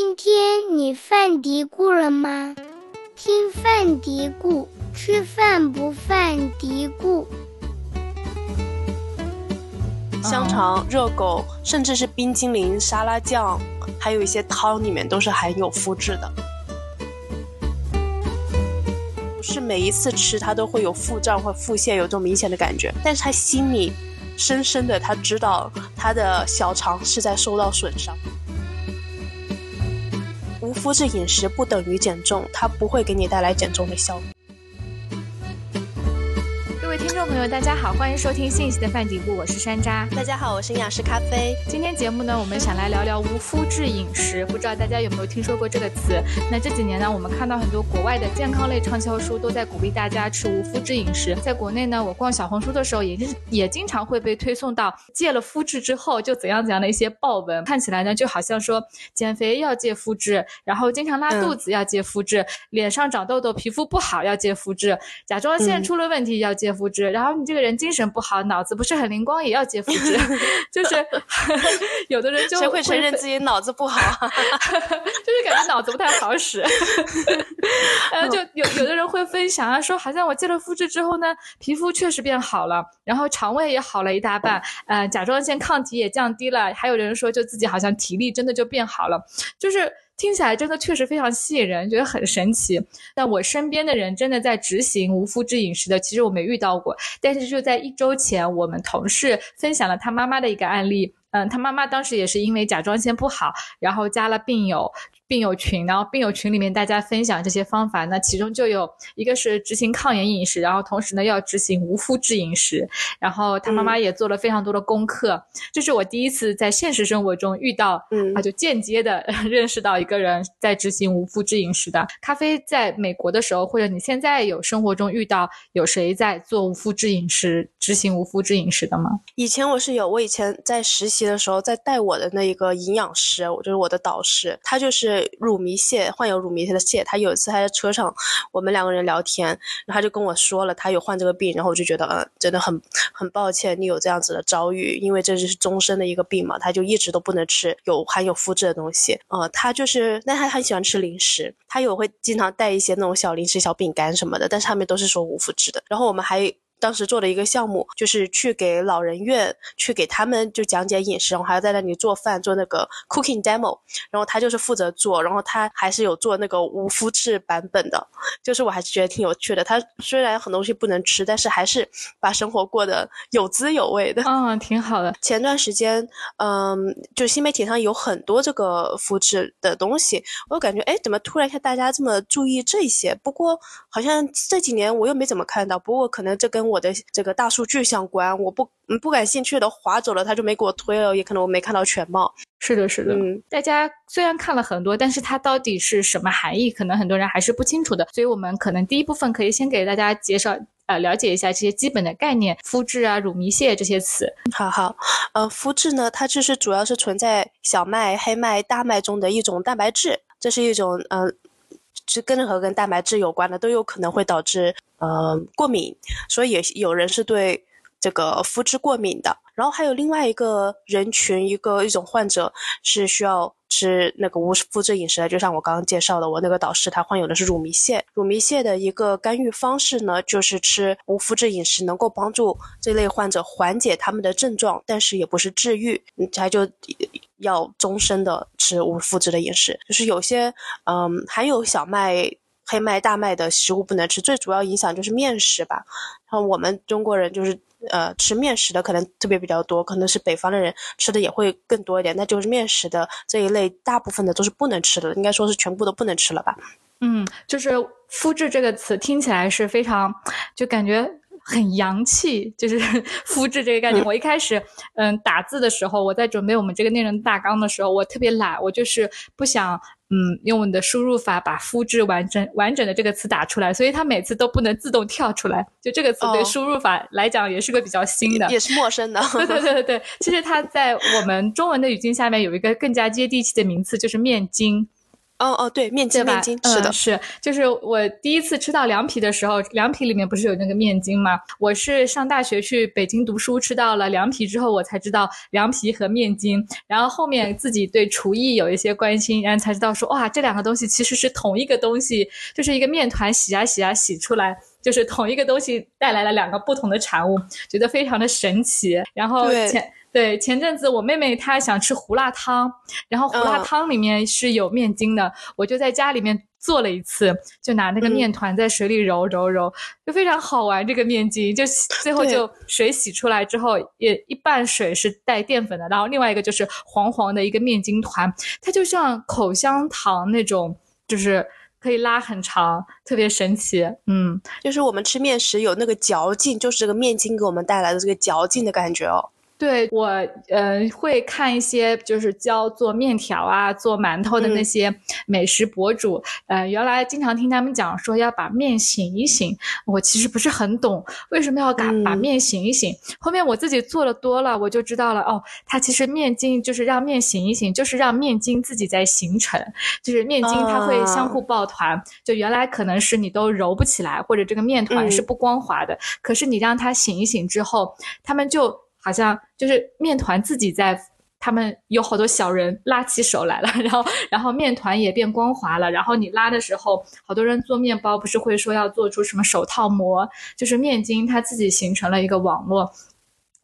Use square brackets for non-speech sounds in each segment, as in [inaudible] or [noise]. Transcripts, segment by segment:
今天你犯嘀咕了吗？听犯嘀咕，吃饭不犯嘀咕。香肠、热狗，甚至是冰激凌、沙拉酱，还有一些汤里面都是含有麸质的。不是每一次吃它都会有腹胀或腹泻，有这种明显的感觉，但是他心里深深的他知道他的小肠是在受到损伤。无麸质饮食不等于减重，它不会给你带来减重的效果。听众朋友，大家好，欢迎收听信息的饭底部，我是山楂。大家好，我是营养师咖啡。今天节目呢，我们想来聊聊无麸质饮食，不知道大家有没有听说过这个词？那这几年呢，我们看到很多国外的健康类畅销书都在鼓励大家吃无麸质饮食。在国内呢，我逛小红书的时候，也是也经常会被推送到戒了麸质之后就怎样怎样的一些爆文，看起来呢就好像说减肥要戒麸质，然后经常拉肚子要戒麸质，脸上长痘痘、皮肤不好要戒麸质，甲状腺出了问题要戒麸质，然后你这个人。精神不好，脑子不是很灵光，也要接肤质，[laughs] 就是 [laughs] 有的人就谁会承认自己脑子不好，[laughs] 就是感觉脑子不太好使。呃，就有有的人会分享啊，说好像我戒了肤质之后呢，皮肤确实变好了，然后肠胃也好了一大半，呃，甲状腺抗体也降低了，还有人说就自己好像体力真的就变好了，就是。听起来真的确实非常吸引人，觉得很神奇。但我身边的人真的在执行无麸质饮食的，其实我没遇到过。但是就在一周前，我们同事分享了他妈妈的一个案例。嗯，他妈妈当时也是因为甲状腺不好，然后加了病友。病友群，然后病友群里面大家分享这些方法，那其中就有一个是执行抗炎饮食，然后同时呢要执行无麸质饮食，然后他妈妈也做了非常多的功课，这是我第一次在现实生活中遇到，嗯，啊就间接的认识到一个人在执行无麸质饮食的。咖啡在美国的时候，或者你现在有生活中遇到有谁在做无麸质饮食、执行无麸质饮食的吗？以前我是有，我以前在实习的时候在带我的那一个营养师，我就是我的导师，他就是。乳糜泻患有乳糜泻的泻，他有一次还在车上，我们两个人聊天，然后他就跟我说了他有患这个病，然后我就觉得嗯，真的很很抱歉你有这样子的遭遇，因为这就是终身的一个病嘛，他就一直都不能吃有含有麸质的东西，呃，他就是，但他很喜欢吃零食，他有会经常带一些那种小零食、小饼干什么的，但是上面都是说无麸质的，然后我们还。当时做的一个项目，就是去给老人院去给他们就讲解饮食，然后还要在那里做饭做那个 cooking demo，然后他就是负责做，然后他还是有做那个无麸质版本的，就是我还是觉得挺有趣的。他虽然很多东西不能吃，但是还是把生活过得有滋有味的。嗯，挺好的。前段时间，嗯，就新媒体上有很多这个麸质的东西，我就感觉，哎，怎么突然看大家这么注意这些？不过好像这几年我又没怎么看到，不过可能这跟我的这个大数据相关，我不不感兴趣的划走了，他就没给我推了，也可能我没看到全貌。是的，是的，嗯，大家虽然看了很多，但是它到底是什么含义，可能很多人还是不清楚的。所以，我们可能第一部分可以先给大家介绍，呃，了解一下这些基本的概念，麸质啊、乳糜泻这些词。好好，呃，麸质呢，它就是主要是存在小麦、黑麦、大麦中的一种蛋白质，这是一种，嗯。是跟任何跟蛋白质有关的都有可能会导致呃过敏，所以也有人是对这个麸质过敏的。然后还有另外一个人群，一个一种患者是需要吃那个无麸质饮食的，就像我刚刚介绍的，我那个导师他患有的是乳糜泻。乳糜泻的一个干预方式呢，就是吃无麸质饮食，能够帮助这类患者缓解他们的症状，但是也不是治愈，嗯他就。要终身的吃无麸质的饮食，就是有些嗯含有小麦、黑麦、大麦的食物不能吃，最主要影响就是面食吧。然后我们中国人就是呃吃面食的可能特别比较多，可能是北方的人吃的也会更多一点。那就是面食的这一类，大部分的都是不能吃的，应该说是全部都不能吃了吧？嗯，就是麸质这个词听起来是非常，就感觉。很洋气，就是 [laughs] 肤质这个概念。[laughs] 我一开始，嗯，打字的时候，我在准备我们这个内容大纲的时候，我特别懒，我就是不想，嗯，用我的输入法把肤质完整完整的这个词打出来，所以它每次都不能自动跳出来。就这个词对输入法来讲也是个比较新的，也是陌生的。[laughs] 对对对对对，其实它在我们中文的语境下面有一个更加接地气的名词，就是面筋。哦哦，对，面筋吧？面筋是的嗯，，是，就是我第一次吃到凉皮的时候，凉皮里面不是有那个面筋吗？我是上大学去北京读书，吃到了凉皮之后，我才知道凉皮和面筋。然后后面自己对厨艺有一些关心，然后才知道说，哇，这两个东西其实是同一个东西，就是一个面团洗啊洗啊洗出来。就是同一个东西带来了两个不同的产物，觉得非常的神奇。然后对前对前阵子我妹妹她想吃胡辣汤，然后胡辣嗯汤里面是有面筋的，我就在家里面做了一次，就拿那个嗯面团在水里揉揉揉，就非常好玩。这个面筋就洗最后就水洗出来之后，也一半水是带淀粉的，然后另外一个就是黄黄的一个面筋团，它就像口香糖那种，就是。可以拉很长，特别神奇。嗯，就是我们吃面食有那个嚼劲，就是这个面筋给我们带来的这个嚼劲的感觉哦。对我，呃，会看一些就是教做面条啊、做馒头的那嗯。些美食博主，呃，原来经常听他们讲说要把面醒一醒，我其实不是很懂为什么要把、把嗯。面醒一醒。后面我自己做的多了，我就知道了，哦，它其实面筋就是让面醒一醒，就是让面筋自己在形成，就是面筋它会相啊。互抱团，就原来可能是你都揉不起来，或者这个面团是嗯。不光滑的，可是你让它醒一醒之后，它们就好像就是面团自己在。他们有好多小人拉起手来了，[laughs] 然后，然后面团也变光滑了。然后你拉的时候，好多人做面包不是会说要做出什么手套膜，就是面筋它自己形成了一个网络。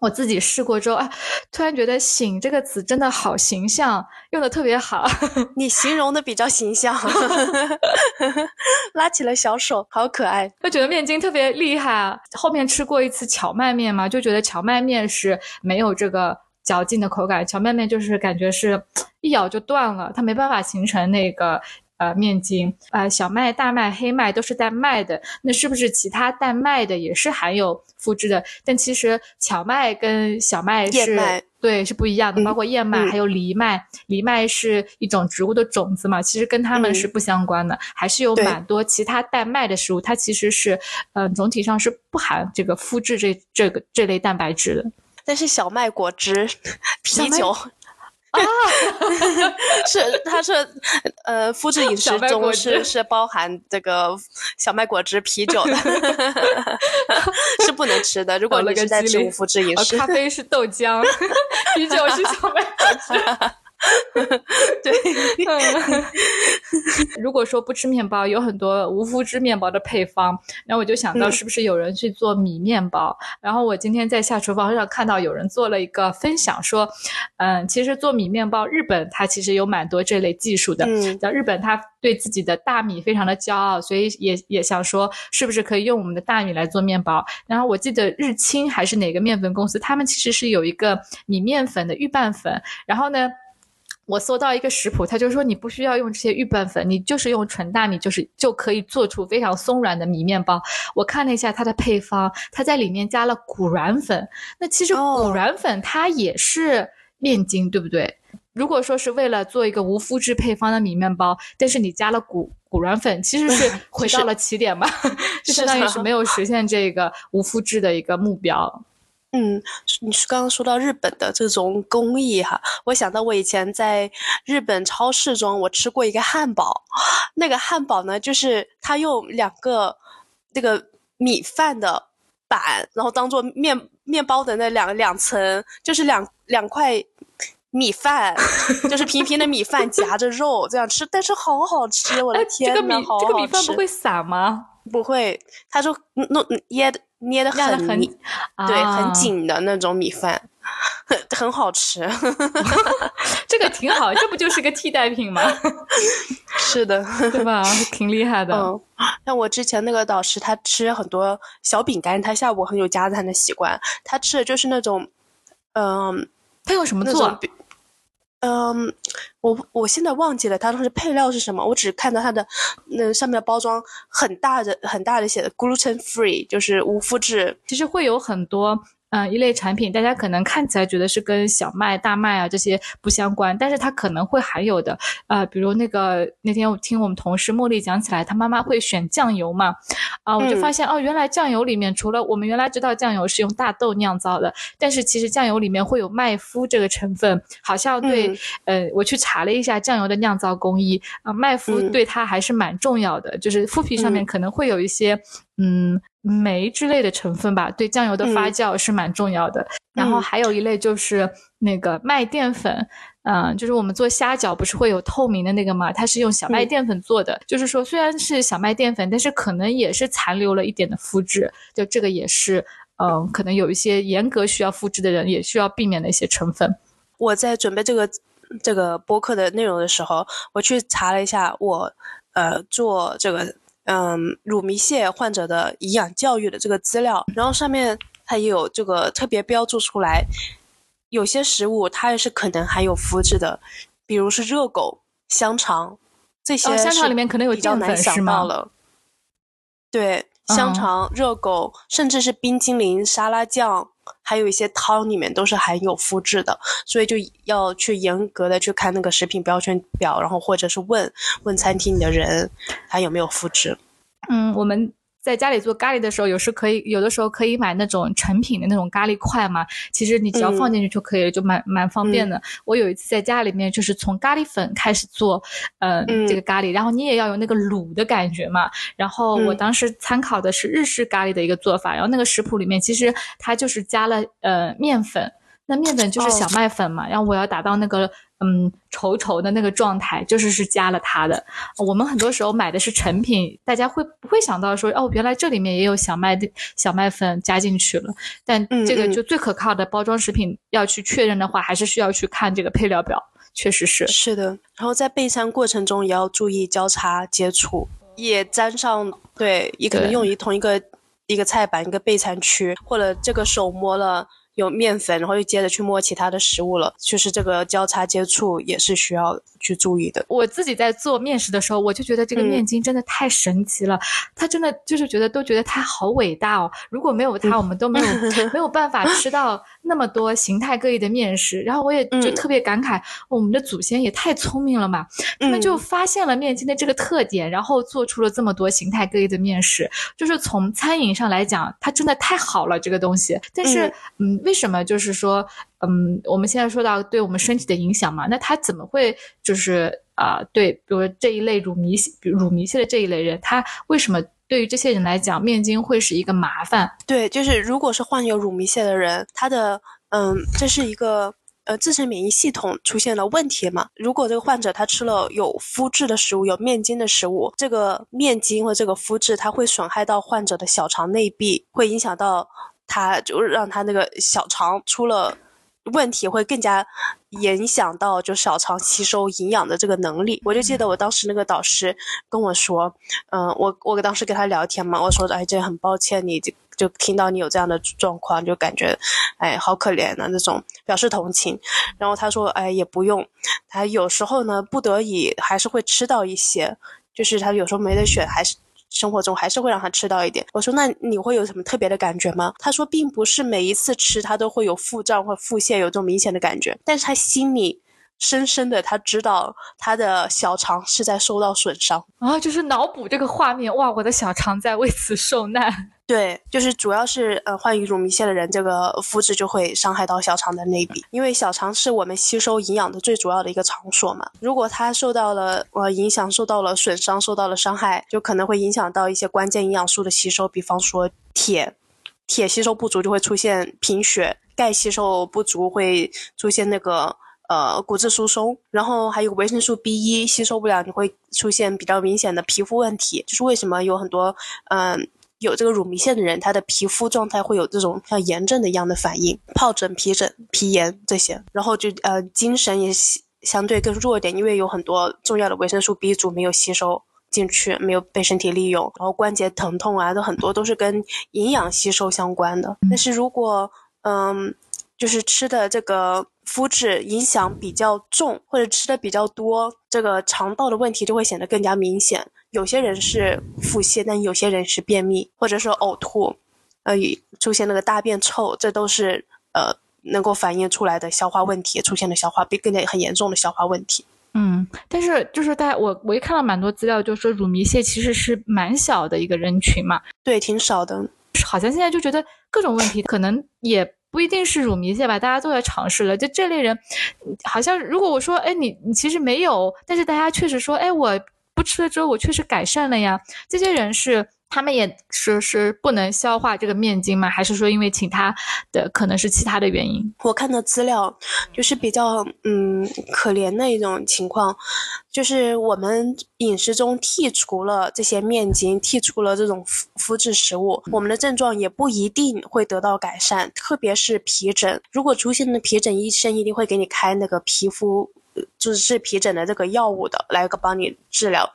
我自己试过之后，啊，突然觉得“醒”这个词真的好形象，用的特别好。[laughs] 你形容的比较形象，[laughs] 拉起了小手，好可爱。就觉得面筋特别厉害啊。后面吃过一次荞麦面嘛，就觉得荞麦面是没有这个嚼劲的口感，荞麦面就是感觉是一咬就断了，它没办法形成那个。呃，面筋，呃，小麦、大麦、黑麦都是带麦的，那是不是其他带麦的也是含有麸质的？但其实荞麦跟小麦是对是不一样的，嗯包括燕麦、嗯还有藜麦，藜麦是一种植物的种子嘛，其实跟它们是嗯不相关的，还是有蛮多其他带麦的食物，它其实是，嗯、总体上是不含这个麸质这这个这类蛋白质的。但是小麦果汁、[laughs] 啤酒啊，[laughs] 是他是呃，麸质饮食中汁是是包含这个小麦果汁、啤酒的，[laughs] 是不能吃的。如果你是在吃无麸质饮呃，食，咖啡是豆浆，[laughs] 啤酒是小麦果对，汁。嗯 [laughs] 如果说不吃面包，有很多无麸质面包的配方，然后我就想到嗯是不是有人去做米面包？然后我今天在下厨房上看到有人做了一个分享，说，嗯，其实做米面包，日本它其实有蛮多这类技术的。嗯像日本，它对自己的大米非常的骄傲，所以也也想说，是不是可以用我们的大米来做面包？然后我记得日清还是哪个面粉公司，他们其实是有一个米面粉的预拌粉，然后呢。我搜到一个食谱，他就说你不需要用这些预拌粉，你就是用纯大米，就是就可以做出非常松软的米面包。我看了一下它的配方，它在里面加了谷软粉。那其实哦谷软粉它也是面筋，对不对？如果说是为了做一个无麸质配方的米面包，但是你加了谷谷软粉，其实是 [laughs] 回到了起点吧，[laughs] 就相当于是没有实现这个无麸质的一个目标。嗯，你是刚刚说到日本的这种工艺哈，我想到我以前在日本超市中，我吃过一个汉堡，那个汉堡呢，就是它用两个那个米饭的板，然后当做面面包的那两两层，就是两两块米饭，就是平平的米饭夹着肉这样吃，但是好好吃，我的哎，天呐，这个米好好这个米饭不会散吗？不会，他说弄捏的捏的很很密对，啊很紧的那种米饭，很很好吃。[laughs] 这个挺好，这不就是个替代品吗？[laughs] 是的，对吧？挺厉害的。嗯，像我之前那个导师，他吃很多小饼干，他下午很有加餐的习惯，他吃的就是那种，嗯、他用什么做。嗯，我我现在忘记了它当时配料是什么，我只看到它的那上面的包装很大的很大的写的 gluten free，就是无麸质。其实会有很多嗯一类产品，大家可能看起来觉得是跟小麦、大麦啊这些不相关，但是它可能会含有的，呃，比如那个那天我听我们同事茉莉讲起来，她妈妈会选酱油嘛，啊，我就发现哦，原来酱油里面除了我们原来知道酱油是用大豆酿造的，但是其实酱油里面会有麦麸这个成分，好像对，呃，我去查了一下酱油的酿造工艺啊，麦麸对它还是蛮重要的，就是麸皮上面可能会有一些。嗯，酶之类的成分吧，对酱油的发酵是蛮重要的。然后还有一类就是那个麦淀粉，嗯，就是我们做虾饺不是会有透明的那个嘛？它是用小麦淀粉做的，就是说虽然是小麦淀粉，但是可能也是残留了一点的麸质。就这个也是，嗯，可能有一些严格需要麸质的人也需要避免的一些成分。我在准备这个这个播客的内容的时候，我去查了一下，我呃做这个。嗯，乳糜泻患者的营养教育的这个资料，然后上面它也有这个特别标注出来，有些食物它也是可能含有麸质的，比如是热狗、香肠这些。香肠里面可能有淀粉是了？对，香肠、热狗，甚至是冰激凌、沙拉酱。还有一些汤里面都是含有麸质的，所以就要去严格的去看那个食品标签表，然后或者是问问餐厅里的人，他有没有麸质。嗯，我们。在家里做咖喱的时候，有时可以有的时候可以买那种成品的那种咖喱块嘛。其实你只要放进去就可以了，就蛮蛮方便的。我有一次在家里面就是从咖喱粉开始做，嗯，这个咖喱，然后你也要有那个卤的感觉嘛。然后我当时参考的是日式咖喱的一个做法，然后那个食谱里面其实它就是加了呃面粉。那面粉就是小麦粉嘛，然后我要达到那个嗯稠稠的那个状态，就是是加了它的。我们很多时候买的是成品，大家会不会想到说哦，原来这里面也有小麦的小麦粉加进去了？但这个就最可靠的包装食品要去确认的话，还是需要去看这个配料表，确实是是的。然后在备餐过程中也要注意交叉接触，也沾上对，也可能用于同一个一个菜板一个备餐区，或者这个手摸了。有面粉，然后又接着去摸其他的食物了，就是这个交叉接触也是需要去注意的。我自己在做面食的时候，我就觉得这个面筋真的太神奇了，它真的就是觉得都觉得它好伟大哦。如果没有它，我们都没有 [laughs] 没有办法吃到那么多形态各异的面食。然后我也就特别感慨，我们的祖先也太聪明了嘛，他们就发现了面筋的这个特点，然后做出了这么多形态各异的面食。就是从餐饮上来讲，它真的太好了这个东西。但是，嗯。为什么就是说，嗯，我们现在说到对我们身体的影响嘛，那它怎么会就是啊，对，比如这一类乳糜比乳糜泻的这一类人，他为什么对于这些人来讲，面筋会是一个麻烦？对，就是如果是患有乳糜泻的人，他的嗯，这是一个呃自身免疫系统出现了问题嘛。如果这个患者他吃了有麸质的食物，有面筋的食物，这个面筋或这个麸质，它会损害到患者的小肠内壁，会影响到。他就让他那个小肠出了问题，会更加影响到就小肠吸收营养的这个能力。我就记得我当时那个导师跟我说，嗯，我我当时跟他聊天嘛，我说，哎，这很抱歉，你就就听到你有这样的状况，就感觉，哎，好可怜的那种，表示同情。然后他说，哎，也不用，他有时候呢，不得已还是会吃到一些，就是他有时候没得选，还是。生活中还是会让他吃到一点。我说，那你会有什么特别的感觉吗？他说，并不是每一次吃他都会有腹胀或腹泻，有这种明显的感觉。但是他心里深深的他知道，他的小肠是在受到损伤啊，就是脑补这个画面，哇，我的小肠在为此受难。[laughs] 对，就是主要是呃患有乳糜泻的人，这个肤质就会伤害到小肠的内壁，因为小肠是我们吸收营养的最主要的一个场所嘛。如果它受到了呃影响，受到了损伤，受到了伤害，就可能会影响到一些关键营养素的吸收，比方说铁，铁吸收不足就会出现贫血，钙吸收不足会出现那个呃骨质疏松，然后还有维生素 B 一吸收不了，你会出现比较明显的皮肤问题。就是为什么有很多嗯。有这个乳糜泻的人，他的皮肤状态会有这种像炎症的一样的反应，疱疹、皮疹、皮炎这些，然后就呃精神也相对更弱一点，因为有很多重要的维生素 B 族没有吸收进去，没有被身体利用，然后关节疼痛啊，都很多都是跟营养吸收相关的。但是如果嗯，就是吃的这个肤质影响比较重，或者吃的比较多，这个肠道的问题就会显得更加明显。有些人是腹泻，但有些人是便秘，或者说呕吐，呃出现那个大便臭，这都是呃能够反映出来的消化问题，出现的消化病更加很严重的消化问题。嗯，但是就是大家我我一看到蛮多资料，就说乳糜泻其实是蛮小的一个人群嘛，对，挺少的。好像现在就觉得各种问题可能也不一定是乳糜泻吧，大家都在尝试了。就这类人，好像如果我说，哎，你你其实没有，但是大家确实说，哎，我不吃了之后，我确实改善了呀。这些人是。他们也是是不能消化这个面筋吗？还是说因为其他的可能是其他的原因？我看的资料就是比较嗯可怜的一种情况，就是我们饮食中剔除了这些面筋，剔除了这种麸麸质食物，我们的症状也不一定会得到改善，特别是皮疹。如果出现了皮疹，医生一定会给你开那个皮肤就是治皮疹的这个药物的，来个帮你治疗。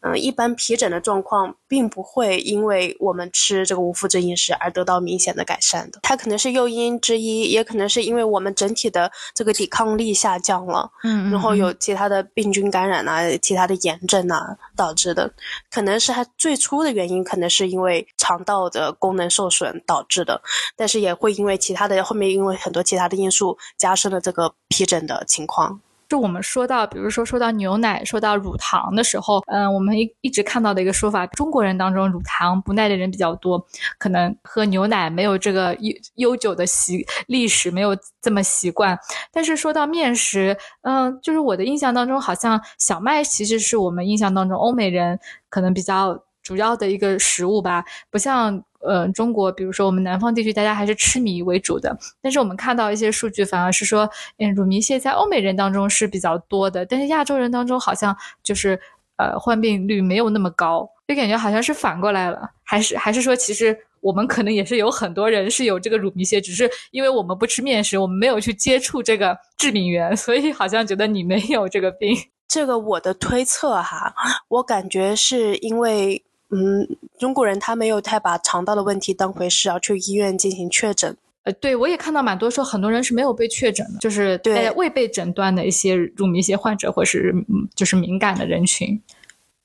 嗯，一般皮疹的状况并不会因为我们吃这个无麸质饮食而得到明显的改善的，它可能是诱因之一，也可能是因为我们整体的这个抵抗力下降了，嗯，然后有其他的病菌感染啊，其他的炎症啊导致的，可能是它最初的原因，可能是因为肠道的功能受损导致的，但是也会因为其他的后面因为很多其他的因素加深了这个皮疹的情况。就我们说到，比如说说到牛奶、说到乳糖的时候，嗯，我们一一直看到的一个说法，中国人当中乳糖不耐的人比较多，可能喝牛奶没有这个悠悠久的习历史，没有这么习惯。但是说到面食，嗯，就是我的印象当中，好像小麦其实是我们印象当中欧美人可能比较主要的一个食物吧，不像。呃，中国，比如说我们南方地区，大家还是吃米为主的。但是我们看到一些数据，反而是说，嗯，乳糜泻在欧美人当中是比较多的，但是亚洲人当中好像就是呃患病率没有那么高，就感觉好像是反过来了。还是还是说，其实我们可能也是有很多人是有这个乳糜泻，只是因为我们不吃面食，我们没有去接触这个致敏源，所以好像觉得你没有这个病。这个我的推测哈，我感觉是因为。嗯，中国人他没有太把肠道的问题当回事啊，去医院进行确诊。呃，对我也看到蛮多说，很多人是没有被确诊的，就是对未被诊断的一些乳糜泻患者或是就是敏感的人群。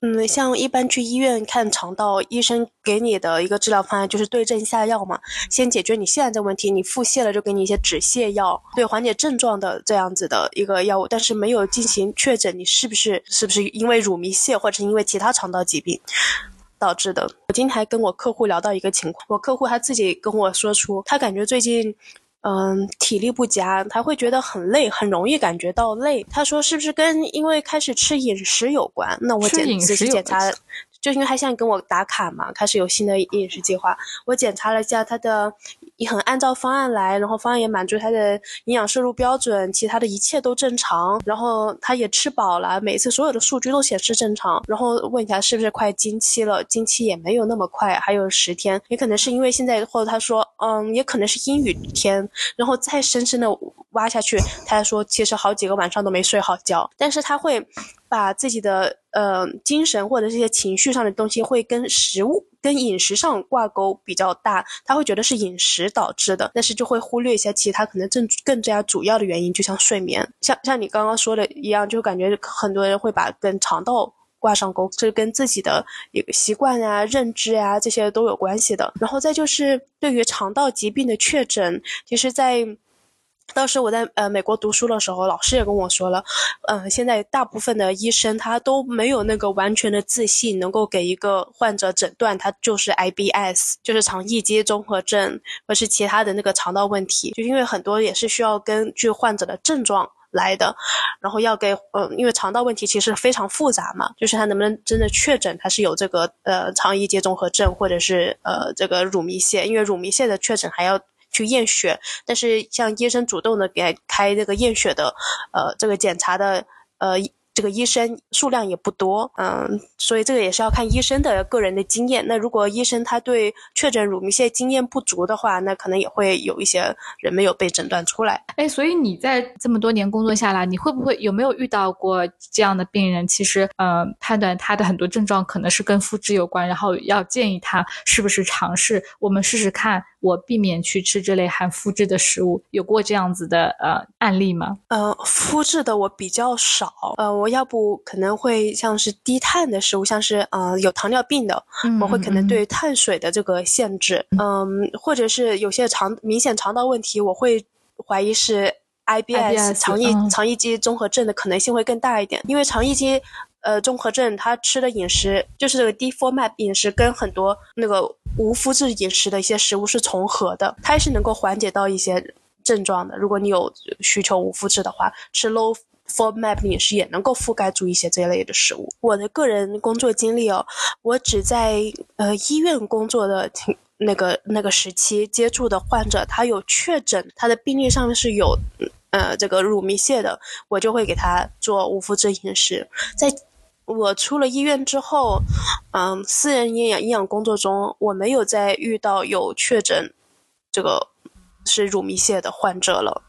嗯，像一般去医院看肠道，医生给你的一个治疗方案就是对症下药嘛，先解决你现在这问题。你腹泻了就给你一些止泻药，对缓解症状的这样子的一个药物，但是没有进行确诊你是不是是不是因为乳糜泻或者因为其他肠道疾病。导致的。我今天还跟我客户聊到一个情况，我客户他自己跟我说出，他感觉最近，嗯，体力不佳，他会觉得很累，很容易感觉到累。他说是不是跟因为开始吃饮食有关？那我检仔细检查，就因为他现在跟我打卡嘛，开始有新的饮食计划，我检查了一下他的。也很按照方案来，然后方案也满足他的营养摄入标准，其他的一切都正常，然后他也吃饱了，每次所有的数据都显示正常。然后问一下是不是快经期了？经期也没有那么快，还有十天，也可能是因为现在，或者他说，嗯，也可能是阴雨天。然后再深深的挖下去，他说其实好几个晚上都没睡好觉，但是他会把自己的呃精神或者这些情绪上的东西会跟食物。跟饮食上挂钩比较大，他会觉得是饮食导致的，但是就会忽略一些其他可能更更加主要的原因，就像睡眠，像像你刚刚说的一样，就感觉很多人会把跟肠道挂上钩，这跟自己的一个习惯啊、认知啊这些都有关系的。然后再就是对于肠道疾病的确诊，其实，在。当时我在呃美国读书的时候，老师也跟我说了，嗯，现在大部分的医生他都没有那个完全的自信，能够给一个患者诊断他就是 IBS，就是肠易激综合症，或是其他的那个肠道问题，就因为很多也是需要根据患者的症状来的，然后要给嗯，因为肠道问题其实非常复杂嘛，就是他能不能真的确诊他是有这个呃肠易激综合症，或者是呃这个乳糜泻，因为乳糜泻的确诊还要。去验血，但是像医生主动的给开这个验血的，呃，这个检查的，呃，这个医生数量也不多，嗯，所以这个也是要看医生的个人的经验。那如果医生他对确诊乳糜泻经验不足的话，那可能也会有一些人没有被诊断出来。哎，所以你在这么多年工作下来，你会不会有没有遇到过这样的病人？其实，呃，判断他的很多症状可能是跟肤质有关，然后要建议他是不是尝试我们试试看。我避免去吃这类含麸质的食物。有过这样子的呃案例吗？呃，麸质的我比较少。呃，我要不可能会像是低碳的食物，像是呃有糖尿病的，我会可能对碳水的这个限制。嗯，或者是有些肠明显肠道问题，我会怀疑是 IBS 肠易肠易激综合症的可能性会更大一点，因为肠易激。呃，综合症他吃的饮食就是这个低 FODMAP 饮食，跟很多那个无麸质饮食的一些食物是重合的，它也是能够缓解到一些症状的。如果你有需求无麸质的话，吃 low FODMAP 饮食也能够覆盖住一些这一类的食物。我的个人工作经历哦，我只在呃医院工作的那个那个时期接触的患者，他有确诊，他的病历上面是有呃这个乳糜泻的，我就会给他做无麸质饮食，在。我出了医院之后，嗯，私人营养营养工作中，我没有再遇到有确诊这个是乳糜泻的患者了。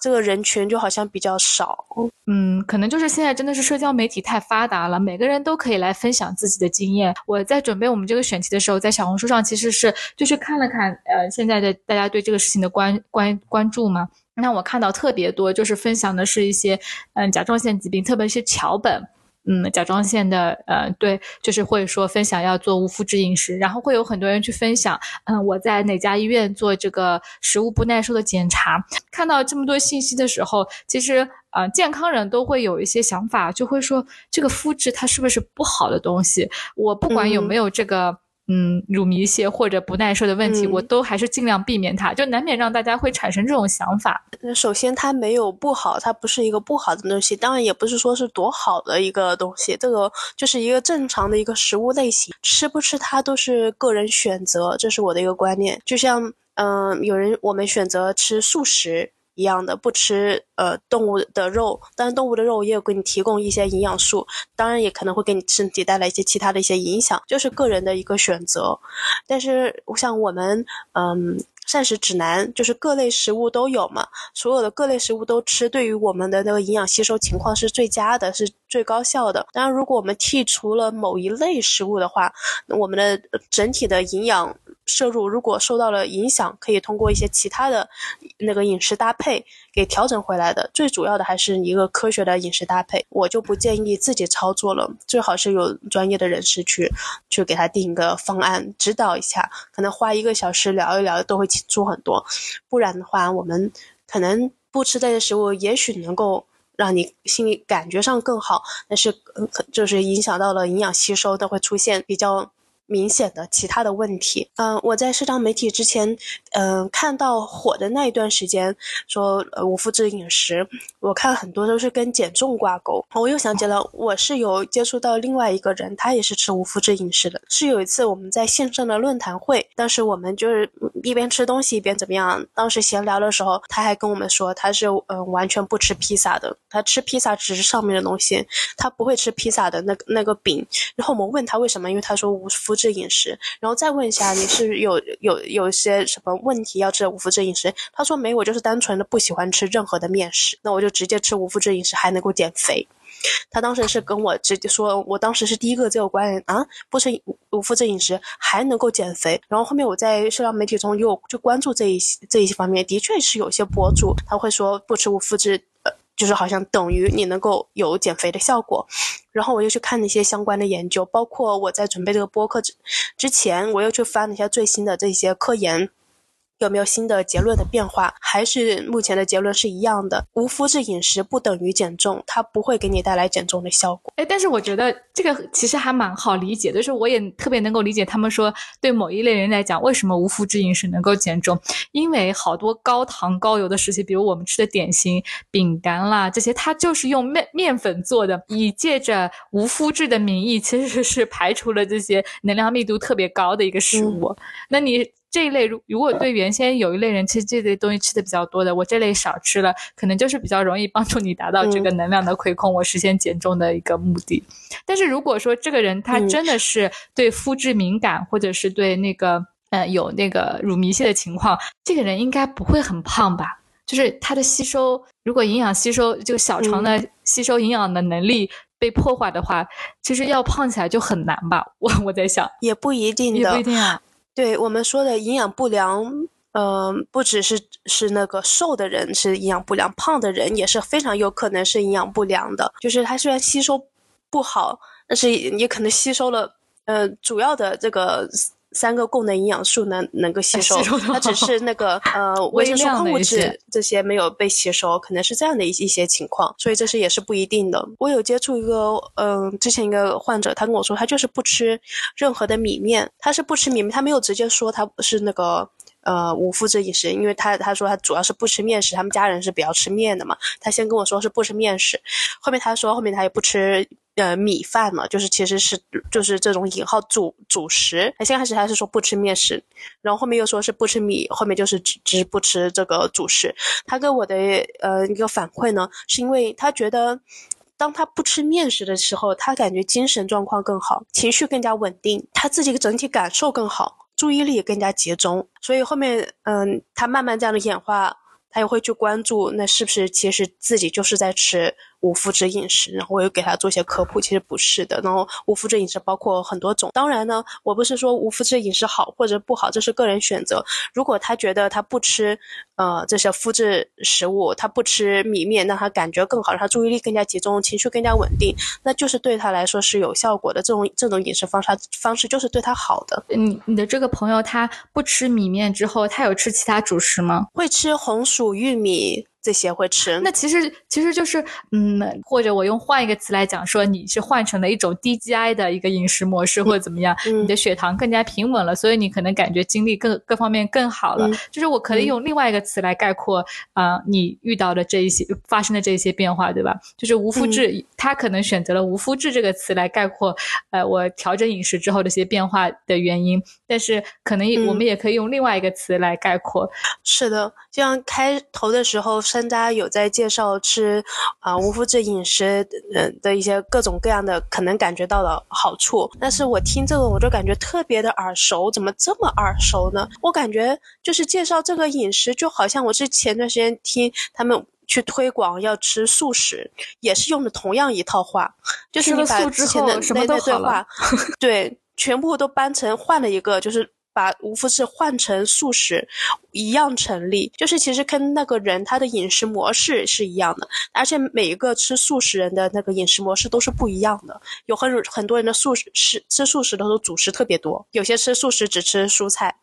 这个人群就好像比较少。嗯，可能就是现在真的是社交媒体太发达了，每个人都可以来分享自己的经验。我在准备我们这个选题的时候，在小红书上其实是就是看了看，呃，现在的大家对这个事情的关关关注嘛。那我看到特别多，就是分享的是一些嗯甲状腺疾病，特别是桥本。嗯，甲状腺的，呃，对，就是会说分享要做无麸质饮食，然后会有很多人去分享，嗯，我在哪家医院做这个食物不耐受的检查，看到这么多信息的时候，其实，呃，健康人都会有一些想法，就会说这个麸质它是不是不好的东西？我不管有没有这个。嗯，乳糜泻或者不耐受的问题，我都还是尽量避免它，就难免让大家会产生这种想法。那首先，它没有不好，它不是一个不好的东西，当然也不是说是多好的一个东西，这个就是一个正常的一个食物类型，吃不吃它都是个人选择，这是我的一个观念。就像，嗯，有人我们选择吃素食。一样的，不吃呃动物的肉，但是动物的肉也有给你提供一些营养素，当然也可能会给你身体带来一些其他的一些影响，就是个人的一个选择。但是像我们嗯膳食指南，就是各类食物都有嘛，所有的各类食物都吃，对于我们的那个营养吸收情况是最佳的，是最高效的。当然，如果我们剔除了某一类食物的话，我们的整体的营养。摄入如果受到了影响，可以通过一些其他的那个饮食搭配给调整回来的。最主要的还是一个科学的饮食搭配，我就不建议自己操作了，最好是有专业的人士去去给他定一个方案，指导一下，可能花一个小时聊一聊都会清楚很多。不然的话，我们可能不吃这些食物，也许能够让你心里感觉上更好，但是可就是影响到了营养吸收，都会出现比较。明显的其他的问题，嗯，我在社交媒体之前，嗯，看到火的那一段时间，说呃无麸质饮食，我看很多都是跟减重挂钩。我又想起了，我是有接触到另外一个人，他也是吃无麸质饮食的。是有一次我们在线上的论坛会，当时我们就是一边吃东西一边怎么样。当时闲聊的时候，他还跟我们说他是嗯完全不吃披萨的，他吃披萨只是上面的东西，他不会吃披萨的那个那个饼。然后我们问他为什么，因为他说无麸。质饮食，然后再问一下你是有有有一些什么问题要吃无麸质饮食？他说没，我就是单纯的不喜欢吃任何的面食，那我就直接吃无麸质饮食，还能够减肥。他当时是跟我直接说，我当时是第一个这个观念啊，不吃无麸质饮食还能够减肥。然后后面我在社交媒体中又就关注这一这一些方面，的确是有些博主他会说不吃无麸质。就是好像等于你能够有减肥的效果，然后我又去看了一些相关的研究，包括我在准备这个播客之之前，我又去翻了一下最新的这些科研。有没有新的结论的变化？还是目前的结论是一样的？无麸质饮食不等于减重，它不会给你带来减重的效果。哎，但是我觉得这个其实还蛮好理解的，就是我也特别能够理解他们说，对某一类人来讲，为什么无麸质饮食能够减重？因为好多高糖高油的食品，比如我们吃的点心、饼干啦这些，它就是用面面粉做的，以借着无麸质的名义，其实是排除了这些能量密度特别高的一个食物。那你。这一类如如果对原先有一类人吃这类东西吃的比较多的，我这类少吃了，可能就是比较容易帮助你达到这个能量的亏空，我实现减重的一个目的。但是如果说这个人他真的是对肤质敏感，或者是对那个呃有那个乳糜泻的情况，这个人应该不会很胖吧？就是他的吸收，如果营养吸收就小肠的吸收营养的能力被破坏的话，其实要胖起来就很难吧？我我在想，也不一定的，也不一定啊。对我们说的营养不良，嗯，不只是是那个瘦的人是营养不良，胖的人也是非常有可能是营养不良的。就是他虽然吸收不好，但是也可能吸收了，呃，主要的这个。三个供能营养素能能够吸收，它只是那个呃 [laughs] 维生素、矿物质这些没有被吸收，可能是这样的一一些情况，所以这是也是不一定的。我有接触一个嗯，之前一个患者，他跟我说，他就是不吃任何的米面，他是不吃米面，他没有直接说他是那个。呃，无麸质饮食，因为他他说他主要是不吃面食，他们家人是比较吃面的嘛。他先跟我说是不吃面食，后面他说后面他也不吃呃米饭了，就是其实是就是这种引号主主食。他先开始他是说不吃面食，然后后面又说是不吃米，后面就是只只不吃这个主食。他给我的呃一个反馈呢，是因为他觉得当他不吃面食的时候，他感觉精神状况更好，情绪更加稳定，他自己的整体感受更好。注意力也更加集中，所以后面，嗯，他慢慢这样的演化，他也会去关注，那是不是其实自己就是在吃。无麸质饮食，然后我又给他做一些科普，其实不是的。然后无麸质饮食包括很多种，当然呢，我不是说无麸质饮食好或者不好，这是个人选择。如果他觉得他不吃呃这些麸质食物，他不吃米面，让他感觉更好，让他注意力更加集中，情绪更加稳定，那就是对他来说是有效果的。这种这种饮食方式方式就是对他好的。你你的这个朋友他不吃米面之后，他有吃其他主食吗？会吃红薯、玉米。这些会吃，那其实其实就是，嗯，或者我用换一个词来讲，说你是换成了一种低 GI 的一个饮食模式，或者怎么样，你的血糖更加平稳了，所以你可能感觉精力更各方面更好了。就是我可以用另外一个词来概括啊，你遇到的这一些发生的这一些变化，对吧？就是无麸质，他可能选择了无麸质这个词来概括，呃，我调整饮食之后的一些变化的原因。但是可能我们也可以用另外一个词来概括。是的，就像开头的时候。专家有在介绍吃啊无麸质饮食嗯的一些各种各样的可能感觉到的好处，但是我听这个我就感觉特别的耳熟，怎么这么耳熟呢？我感觉就是介绍这个饮食，就好像我是前段时间听他们去推广要吃素食，也是用的同样一套话，就是你把之前的那那对话，[laughs] 对，全部都搬成换了一个，就是。把无麸质换成素食，一样成立。就是其实跟那个人他的饮食模式是一样的，而且每一个吃素食人的那个饮食模式都是不一样的。有很很多人的素食吃吃素食的时候主食特别多，有些吃素食只吃蔬菜，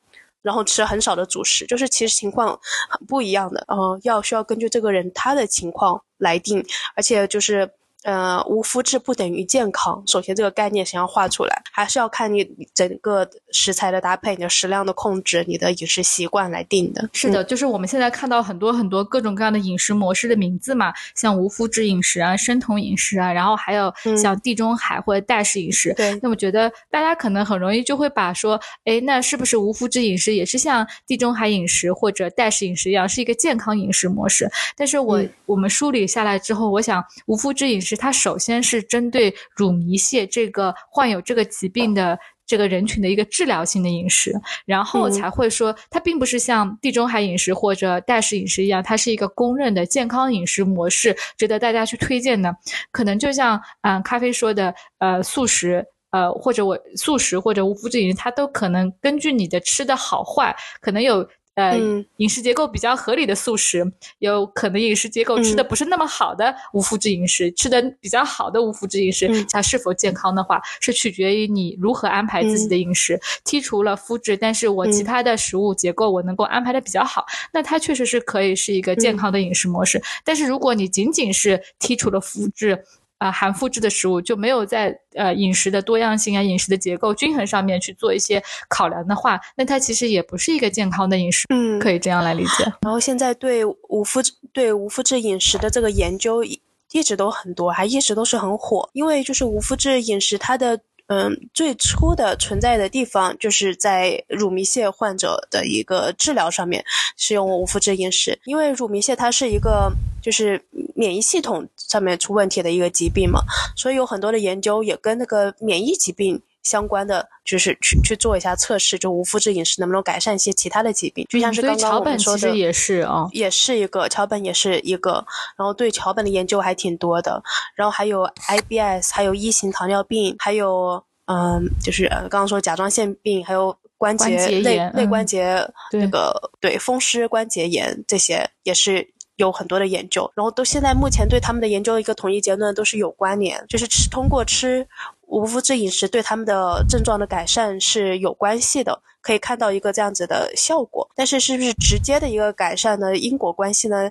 然后吃很少的主食，就是其实情况很不一样的。嗯，要需要根据这个人他的情况来定，而且就是。呃，无麸质不等于健康。首先，这个概念先要画出来，还是要看你整个食材的搭配、你的食量的控制、你的饮食习惯来定的。是的，就是我们现在看到很多很多各种各样的饮食模式的名字嘛，像无麸质饮食啊、生酮饮食啊，然后还有像地中海或者代式饮食。对。那我觉得大家可能很容易就会把说，哎，那是不是无麸质饮食也是像地中海饮食或者代式饮食一样，是一个健康饮食模式？但是我我们梳理下来之后，我想无麸质饮食。它首先是针对乳糜泻这个患有这个疾病的这个人群的一个治疗性的饮食，然后才会说它并不是像地中海饮食或者代食饮食一样，它是一个公认的健康饮食模式，值得大家去推荐的。可能就像嗯咖啡说的，呃素食，呃或者我素食或者无麸质饮食，它都可能根据你的吃的好坏，可能有。呃，饮食结构比较合理的素食，有可能饮食结构吃的不是那么好的无麸质饮食，吃的比较好的无麸质饮食，它是否健康的话，是取决于你如何安排自己的饮食。剔除了麸质，但是我其他的食物结构我能够安排的比较好，那它确实是可以是一个健康的饮食模式。但是如果你仅仅是剔除了麸质，啊，含麸质的食物就没有在呃饮食的多样性啊、饮食的结构均衡上面去做一些考量的话，那它其实也不是一个健康的饮食。嗯，可以这样来理解。然后现在对无麸质对无麸质饮食的这个研究一直都很多，还一直都是很火。因为就是无麸质饮食它的嗯最初的存在的地方就是在乳糜泻患者的一个治疗上面是用无麸质饮食，因为乳糜泻它是一个就是免疫系统。上面出问题的一个疾病嘛，所以有很多的研究也跟那个免疫疾病相关的，就是去去做一下测试，就无麸质饮食能不能改善一些其他的疾病，就像是刚刚我们说的，也是啊，也是一个桥本也是一个，然后对桥本的研究还挺多的，然后还有 IBS，还有一型糖尿病，还有嗯，就是刚刚说甲状腺病，还有。关关节节内内关嗯节对那个对风湿关节炎这些也是有很多的研究，然后都现在目前对他们的研究一个统一结论都是有关联，就是吃通过吃无麸质饮食对他们的症状的改善是有关系的，可以看到一个这样子的效果。但是是不是直接的一个改善呢？因果关系呢，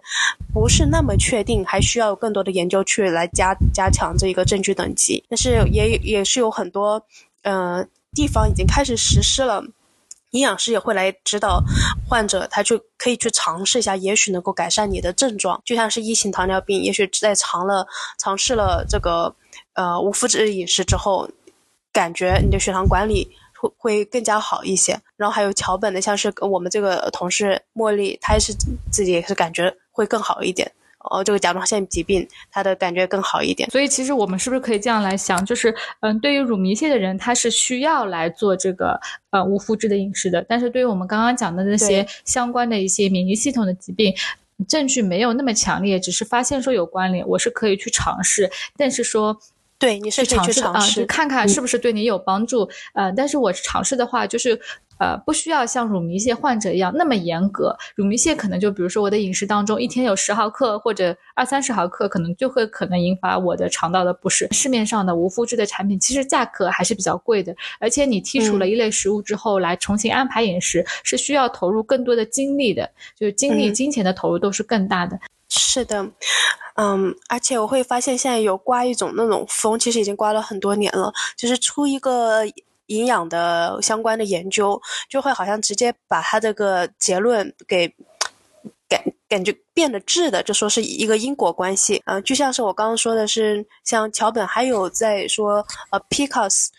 不是那么确定，还需要更多的研究去来加加强这一个证据等级。但是也也是有很多呃地方已经开始实施了。营养师也会来指导患者，他就可以去尝试一下，也许能够改善你的症状。就像是一型糖尿病，也许在尝了尝试了这个呃无麸质饮食之后，感觉你的血糖管理会会更加好一些。然后还有桥本的，像是我们这个同事茉莉，她也是自己也是感觉会更好一点。哦，这个甲状腺疾病，它的感觉更好一点。所以其实我们是不是可以这样来想，就是嗯，对于乳糜泻的人，他是需要来做这个呃无麸质的饮食的，但是对于我们刚刚讲的那些相关的一些免疫系统的疾病。证据没有那么强烈，只是发现说有关联，我是可以去尝试，但是说对，你是去尝试啊，尝试，就看看是不是对你有帮助。呃，但是我尝试的话，就是呃，不需要像乳糜泻患者一样那么严格。乳糜泻可能就比如说我的饮食当中一天有十毫克或者二三十毫克，可能就会可能引发我的肠道的不适。市面上的无麸质的产品其实价格还是比较贵的，而且你剔除了一类食物之后，来重新安排饮食是需要投入更多的精力的，就是精力、嗯金钱的投入都是更大的。是的，嗯，而且我会发现现在有刮一种那种风，其实已经刮了很多年了，就是出一个营养的相关的研究，就会好像直接把它这个结论给感感觉变得质的，就说是一个因果关系。呃，就像是我刚刚说的是，像桥本还有在说呃 p i c o s。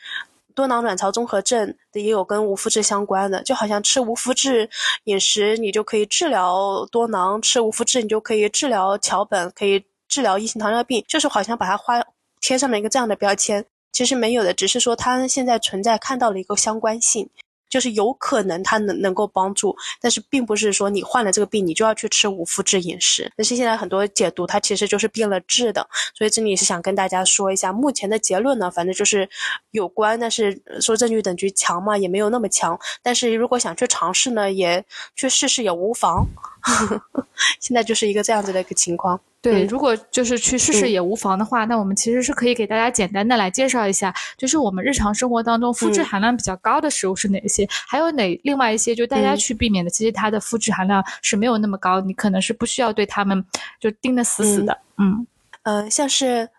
多囊卵巢综合症的也有跟无麸质相关的，就好像吃无麸质饮食，你就可以治疗多囊；吃无麸质，你就可以治疗桥本，可以治疗一型糖尿病，就是好像把它花贴上了一个这样的标签。其实没有的，只是说它现在存在看到了一个相关性，就是有可能它能能够帮助，但是并不是说你患了这个病你就要去吃无麸质饮食。但是现在很多解读它其实就是变了质的，所以这里是想跟大家说一下，目前的结论呢，反正就是有关，但是说证据等级强嘛，也没有那么强。但是如果想去尝试呢，也去试试也无妨。[laughs] 现在就是一个这样子的一个情况。对，嗯。如果就是去试试嗯。也无妨的话，那我们其实是可以给大家简单的来介绍一下，就是我们日常生活当中麸质嗯。含量比较高的食物是哪些，还有哪另外一些就大家嗯。去避免的，其实它的麸质含量是没有那么高，你可能是不需要对它们就盯得死死的。嗯。呃，像是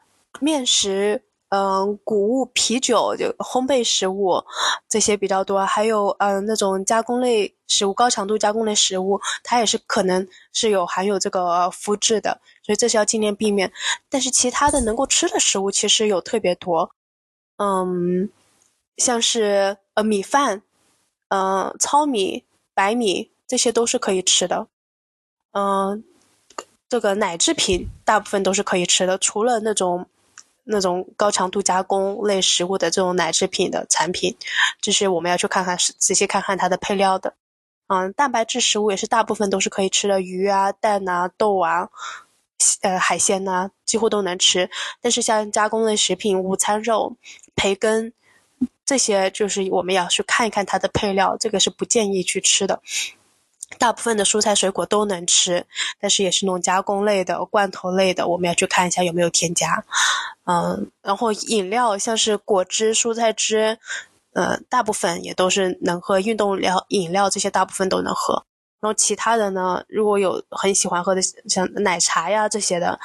面食、嗯、谷物、啤酒、就烘焙食物这些比较多，还有嗯、那种加工类食物、高强度加工类食物，它也是可能是有含有这个麸质的，所以这是要尽量避免。但是其他的能够吃的食物其实有特别多，嗯，像是呃米饭、呃糙米、白米这些都是可以吃的，嗯、这个奶制品大部分都是可以吃的，除了那种那种高强度加工类食物的这种奶制品的产品，就是我们要去看看仔细看看它的配料的。嗯，蛋白质食物也是大部分都是可以吃的，鱼啊、蛋啊、豆啊，呃，海鲜呐、几乎都能吃。但是像加工类食品、午餐肉、培根这些，就是我们要去看一看它的配料，这个是不建议去吃的。大部分的蔬菜水果都能吃，但是也是那种加工类的、罐头类的，我们要去看一下有没有添加。嗯，然后饮料像是果汁、蔬菜汁，呃，大部分也都是能喝，运动料、饮料这些大部分都能喝。然后其他的呢，如果有很喜欢喝的，像奶茶呀这些的，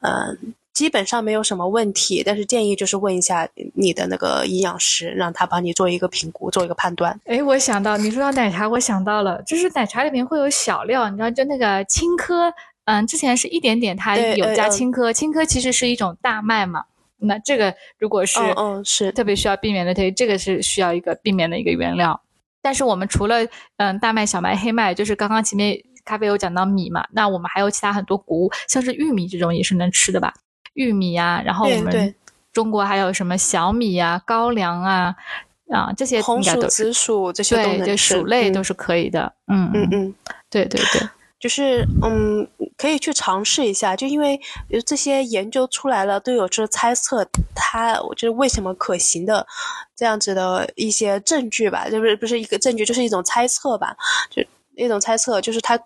嗯、基本上没有什么问题。但是建议就是问一下你的那个营养师，让他帮你做一个评估，做一个判断。哎，我想到你说到奶茶，我想到了，就是奶茶里面会有小料，你知道，就那个青稞，嗯，之前是一点点，它有加青稞，青稞其实是一种大麦嘛，那这个如果是嗯嗯是特别需要避免的，对，这个是需要一个避免的一个原料。但是我们除了嗯大麦、小麦、黑麦，就是刚刚前面咖啡有讲到米嘛，那我们还有其他很多谷物，像是玉米这种也是能吃的吧？玉米呀、然后我们中国还有什么小米呀、高粱啊啊这些红薯、应该都是紫薯这些都对对，薯类嗯都是可以的。嗯嗯嗯，对对对，[sighs] 就是嗯，可以去尝试一下，就因为这些研究出来了，都有这猜测，它我觉得为什么可行的这样子的一些证据吧，就是不是一个证据，就是一种猜测吧，就一种猜测，就是它。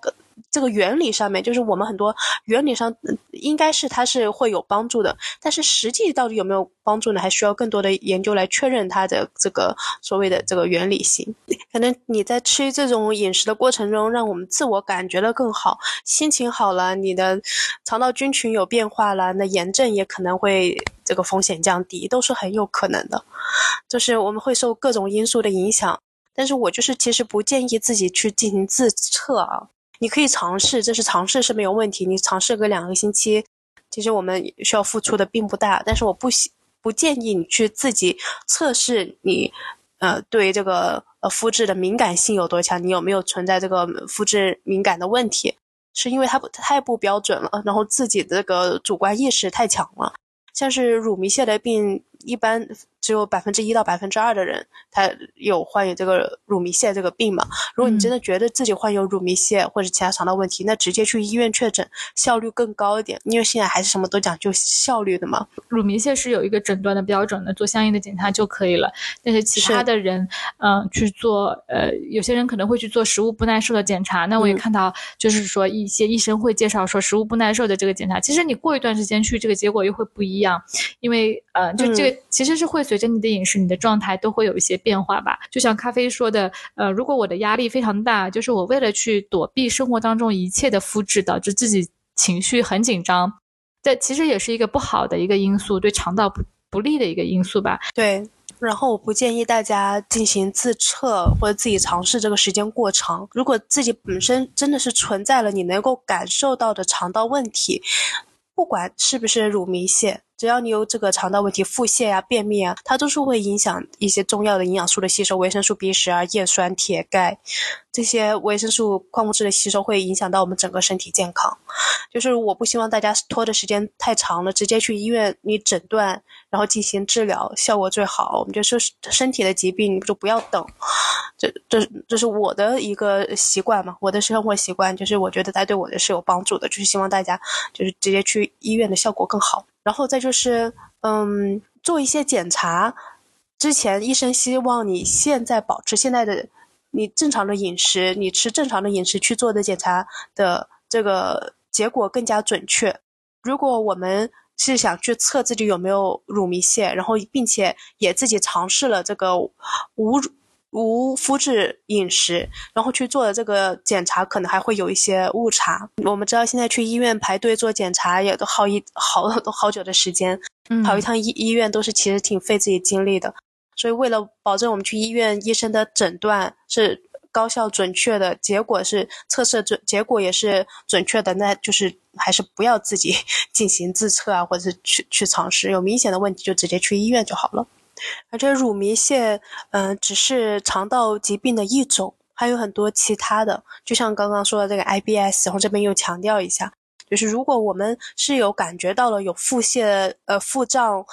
这个原理上面，就是我们很多原理上应该是它是会有帮助的，但是实际到底有没有帮助呢？还需要更多的研究来确认它的这个所谓的这个原理性。[laughs] 可能你在吃这种饮食的过程中，让我们自我感觉的更好，心情好了，你的肠道菌群有变化了，那炎症也可能会这个风险降低，都是很有可能的。就是我们会受各种因素的影响，但是我就是其实不建议自己去进行自测啊。你可以尝试，这是尝试是没有问题。你尝试个两个星期，其实我们需要付出的并不大。但是我不喜不建议你去自己测试你，呃，对这个呃肤质的敏感性有多强，你有没有存在这个肤质敏感的问题？是因为它不太不标准了，然后自己这个主观意识太强了。像是乳糜泻的病，一般。只有百分之一到百分之二的人，他有患有这个乳糜泻这个病嘛？如果你真的觉得自己患有乳糜泻或者其他肠道问题，那直接去医院确诊，效率更高一点。因为现在还是什么都讲究效率的嘛。乳糜泻是有一个诊断的标准的，做相应的检查就可以了。但是其他的人，嗯，去做，呃，有些人可能会去做食物不耐受的检查。那我也看到，就是说一些医生会介绍说，食物不耐受的这个检查，其实你过一段时间去，这个结果又会不一样，因为，呃，就这个其实是会。随着你的饮食，你的状态都会有一些变化吧。就像咖啡说的，呃，如果我的压力非常大，就是我为了去躲避生活当中一切的肤质，导致自己情绪很紧张，这其实也是一个不好的一个因素，对肠道不不利的一个因素吧。对，然后我不建议大家进行自测或者自己尝试，这个时间过长。如果自己本身真的是存在了你能够感受到的肠道问题，不管是不是乳糜泻。只要你有这个肠道问题，腹泻啊、便秘啊，它都是会影响一些重要的营养素的吸收，维生素 B 十啊、叶酸、铁、钙这些维生素、矿物质的吸收，会影响到我们整个身体健康。就是我不希望大家拖的时间太长了，直接去医院你诊断，然后进行治疗，效果最好。我们就说身体的疾病就不要等，这这这是我的一个习惯嘛，我的生活习惯就是我觉得它对我的是有帮助的，就是希望大家就是直接去医院的效果更好。然后再就是，嗯，做一些检查之前，医生希望你现在保持现在的你正常的饮食，你吃正常的饮食去做的检查的这个结果更加准确。如果我们是想去测自己有没有乳糜泻，然后并且也自己尝试了这个无乳。无麸质饮食，然后去做的这个检查，可能还会有一些误差。我们知道现在去医院排队做检查也都好一 [laughs] 好都好久的时间，跑一趟医医院都是其实挺费自己精力的。所以为了保证我们去医院医生的诊断是高效准确的，结果是测试准结果也是准确的，那就是还是不要自己 [laughs] 进行自测啊，或者是去去尝试，有明显的问题就直接去医院就好了。而且乳糜泻，嗯，只是肠道疾病的一种，还有很多其他的。就像刚刚说的这个 IBS，然后这边又强调一下，就是如果我们是有感觉到了有腹泻、呃腹胀，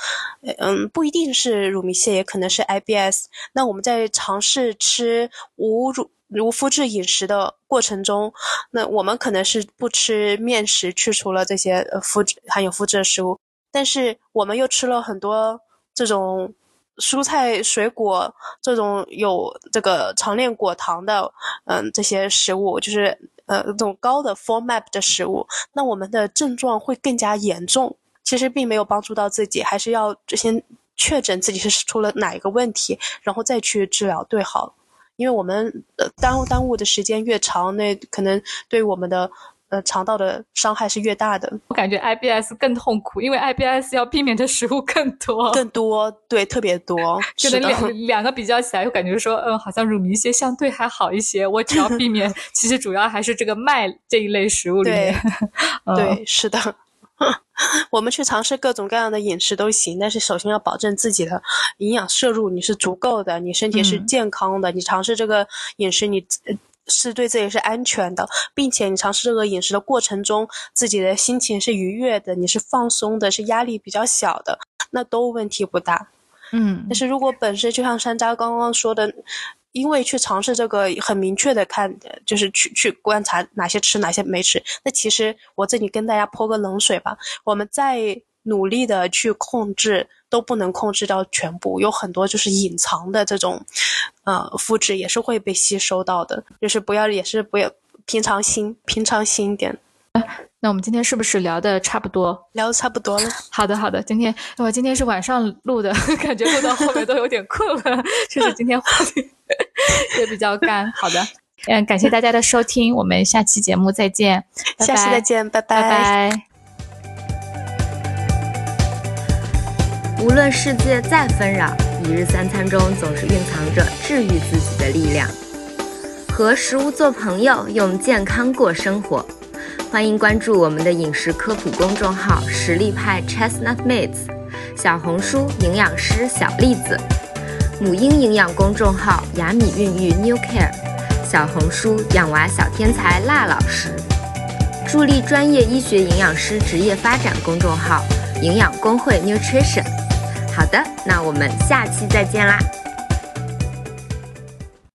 嗯，不一定是乳糜泻，也可能是 IBS。那我们在尝试吃无乳无麸质饮食的过程中，那我们可能是不吃面食，去除了这些呃麸质含有麸质的食物，但是我们又吃了很多这种。蔬菜、水果这种有这个长链果糖的，嗯，这些食物就是呃这种高的 FODMAP 的食物，那我们的症状会更加严重。其实并没有帮助到自己，还是要先确诊自己是出了哪一个问题，然后再去治疗对好。因为我们呃耽误耽误的时间越长，那可能对我们的。呃，肠道的伤害是越大的。我感觉 IBS 更痛苦，因为 IBS 要避免的食物更多，更多，对，特别多。[laughs] [laughs] 就能两两个比较起来，又感觉说，嗯，好像乳糜泻相对还好一些。我只要避免，[laughs] 其实主要还是这个麦这一类食物里面。对，是的。我们去尝试各种各样的饮食都行，但是首先要保证自己的营养摄入你是足够的，你身体是健康的。你尝试这个饮食，你。是对自己是安全的，并且你尝试这个饮食的过程中，自己的心情是愉悦的，你是放松的，是压力比较小的，那都问题不大。嗯，但是如果本身就像山楂刚刚说的，因为去尝试这个很明确的看，就是去去观察哪些吃哪些没吃。那其实我这里跟大家泼个冷水吧，我们再努力的去控制，都不能控制到全部，有很多就是隐藏的这种，呃，肤质也是会被吸收到的，就是不要也是不要平常心，平常心一点。那我们今天是不是聊的差不多？聊的差不多了。[laughs] 好的，好的。今天我今天是晚上录的，[laughs] 感觉录到后面都有点困了。[laughs] 就是今天话题也比较干。好的，嗯，感谢大家的收听，我们下期节目再见。下期再见，拜拜拜。无论世界再纷扰，一日三餐中总是蕴藏着治愈自己的力量。和食物做朋友，用健康过生活。欢迎关注我们的饮食科普公众号“实力派 Chestnut Mates”，小红书营养师小栗子，母婴营养公众号“雅米孕育 New Care”，小红书养娃小天才辣老师，助力专业医学营养师职业发展公众号“营养工会 Nutrition”。好的，那我们下期再见啦。